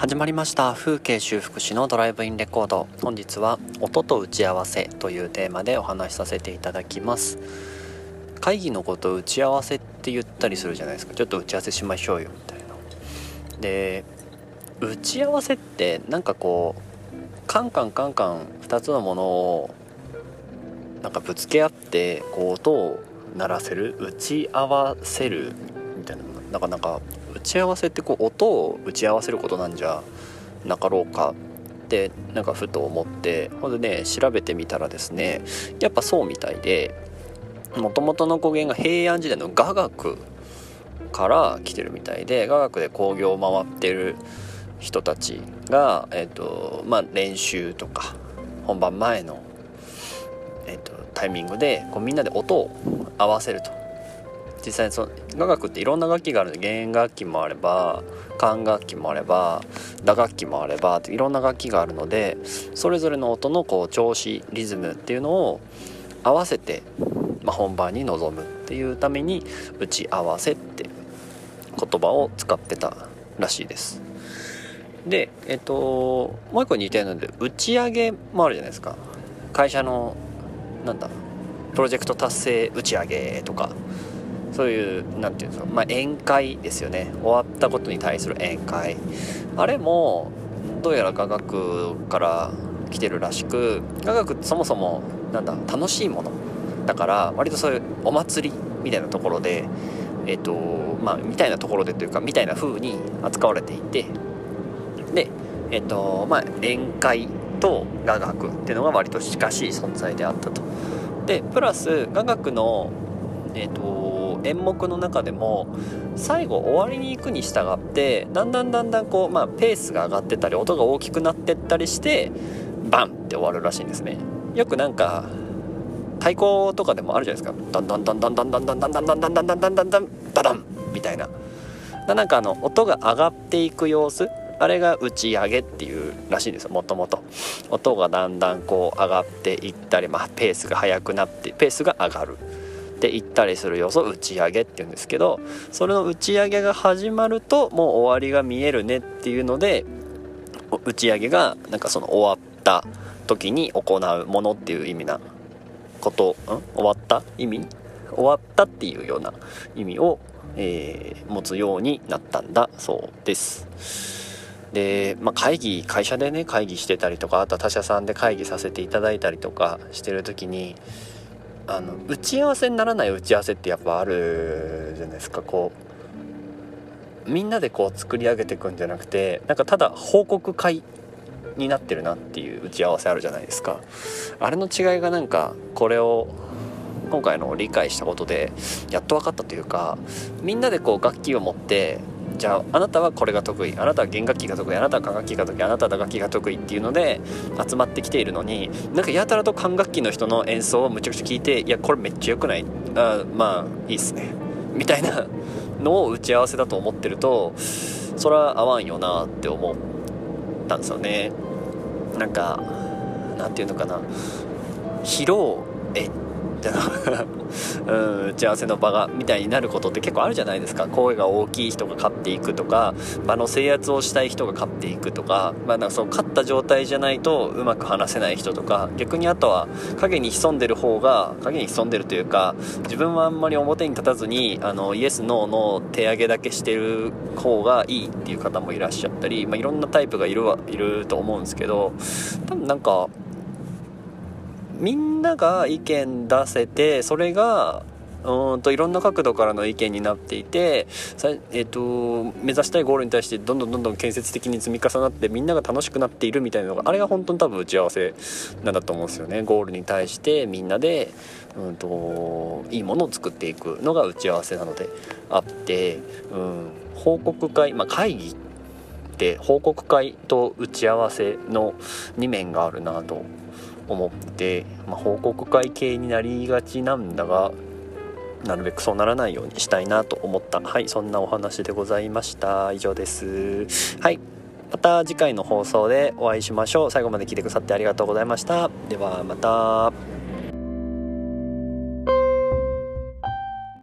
始まりました。風景修復師のドライブインレコード。本日は音と打ち合わせというテーマでお話しさせていただきます。会議のことを打ち合わせって言ったりするじゃないですか。ちょっと打ち合わせしましょうよみたいな。で打ち合わせってなんかこうカンカンカンカン2つのものをなんかぶつけ合ってこう音を鳴らせる打ち合わせるみたいななかなか打ち合わせってこう音を打ち合わせることなんじゃなかろうかってなんかふと思ってほんでね調べてみたらですねやっぱそうみたいでもともとの語源が平安時代の雅楽から来てるみたいで雅楽で興行を回ってる人たちが、えーとまあ、練習とか本番前の、えーと、タイミングでこうみんなで音を合わせると。実際その雅楽っていろんな楽器があるので弦楽器もあれば管楽器もあれば打楽器もあればいろんな楽器があるのでそれぞれの音のこう調子リズムっていうのを合わせて、まあ、本番に臨むっていうために打ち合わせって言葉を使ってたらしいです。でえっともう一個似てるので打ち上げもあるじゃないですか会社のなんだプロジェクト達成打ち上げとかそういう何て言うんですか、まあ、宴会ですよね。終わったことに対する宴会。あれもどうやら雅楽から来てるらしく雅楽ってそもそもなんだ楽しいもの。だから割とそういうお祭りみたいなところでえっとまあみたいなところでというかみたいな風に扱われていて。でえっとまあ宴会と雅楽っていうのが割と近しい存在であったと。でプラス雅楽のえっと演目の中でも最後終わりに行くに従ってだんだんだんだんこう、まあ、ペースが上がってたり音が大きくなってったりしてバンって終わるらしいんですね。よくなんか太鼓とかでもあるじゃないですか。ダンダンダンダンダンダンダンダンダンダンダンダンダンダンダダンみたいななんかあの音が上がっていく様子あれが打ち上げっていうらしいんですよもともと音がだんだんこう上がっていったり、まあ、ペースが速くなってペースが上がるっていったりする要素打ち上げっていうんですけどそれの打ち上げが始まるともう終わりが見えるねっていうので打ち上げがなんかその終わった時に行うものっていう意味なことん？終わった意味？終わったっていうような意味を、えー、持つようになったんだそうです。で、まあ、会議会社でね会議してたりとかあとは他社さんで会議させていただいたりとかしてる時にあの打ち合わせにならない打ち合わせってやっぱあるじゃないですか。こうみんなでこう作り上げていくんじゃなくてなんかただ報告会になってるなっていう打ち合わせあるじゃないですか。あれの違いがなんかこれを今回の理解したことでやっと分かったというかみんなでこう楽器を持ってじゃああなたはこれが得意。あなたは弦楽器が得意。あなたは管楽器が得意。あなたは打楽器が得意っていうので集まってきているのになんかやたらと管楽器の人の演奏をむちゃくちゃ聞いていやこれめっちゃ良くない。あまあいいっすね。みたいなのを打ち合わせだと思ってるとそれは合わんよなって思ったんですよね。なんかなんていうのかな。披露えってな。うん打ち合わせの場がみたいになることって結構あるじゃないですか。声が大きい人が勝っていくとか場の制圧をしたい人が勝っていくとか,、まあ、なんかその勝った状態じゃないとうまく話せない人とか。逆にあとは影に潜んでる方が影に潜んでるというか自分はあんまり表に立たずにあのイエスノーの手上げだけしてる方がいいっていう方もいらっしゃったり、まあ、いろんなタイプがいるはいると思うんですけど多分なんかみんなが意見出せてそれがうんといろんな角度からの意見になっていてえーと、目指したいゴールに対してどんどんどんどん建設的に積み重なってみんなが楽しくなっているみたいなのがあれが本当に多分打ち合わせなんだと思うんですよね。ゴールに対してみんなで、うんと、いいものを作っていくのが打ち合わせなのであって、うん、報告会、まあ、会議って報告会と打ち合わせの2面があるなと思って、まあ、報告会系になりがちなんだがなるべくそうならないようにしたいなと思った。はいそんなお話でございました。以上です。はいまた次回の放送でお会いしましょう。最後まで聞いてくださってありがとうございました。ではまた。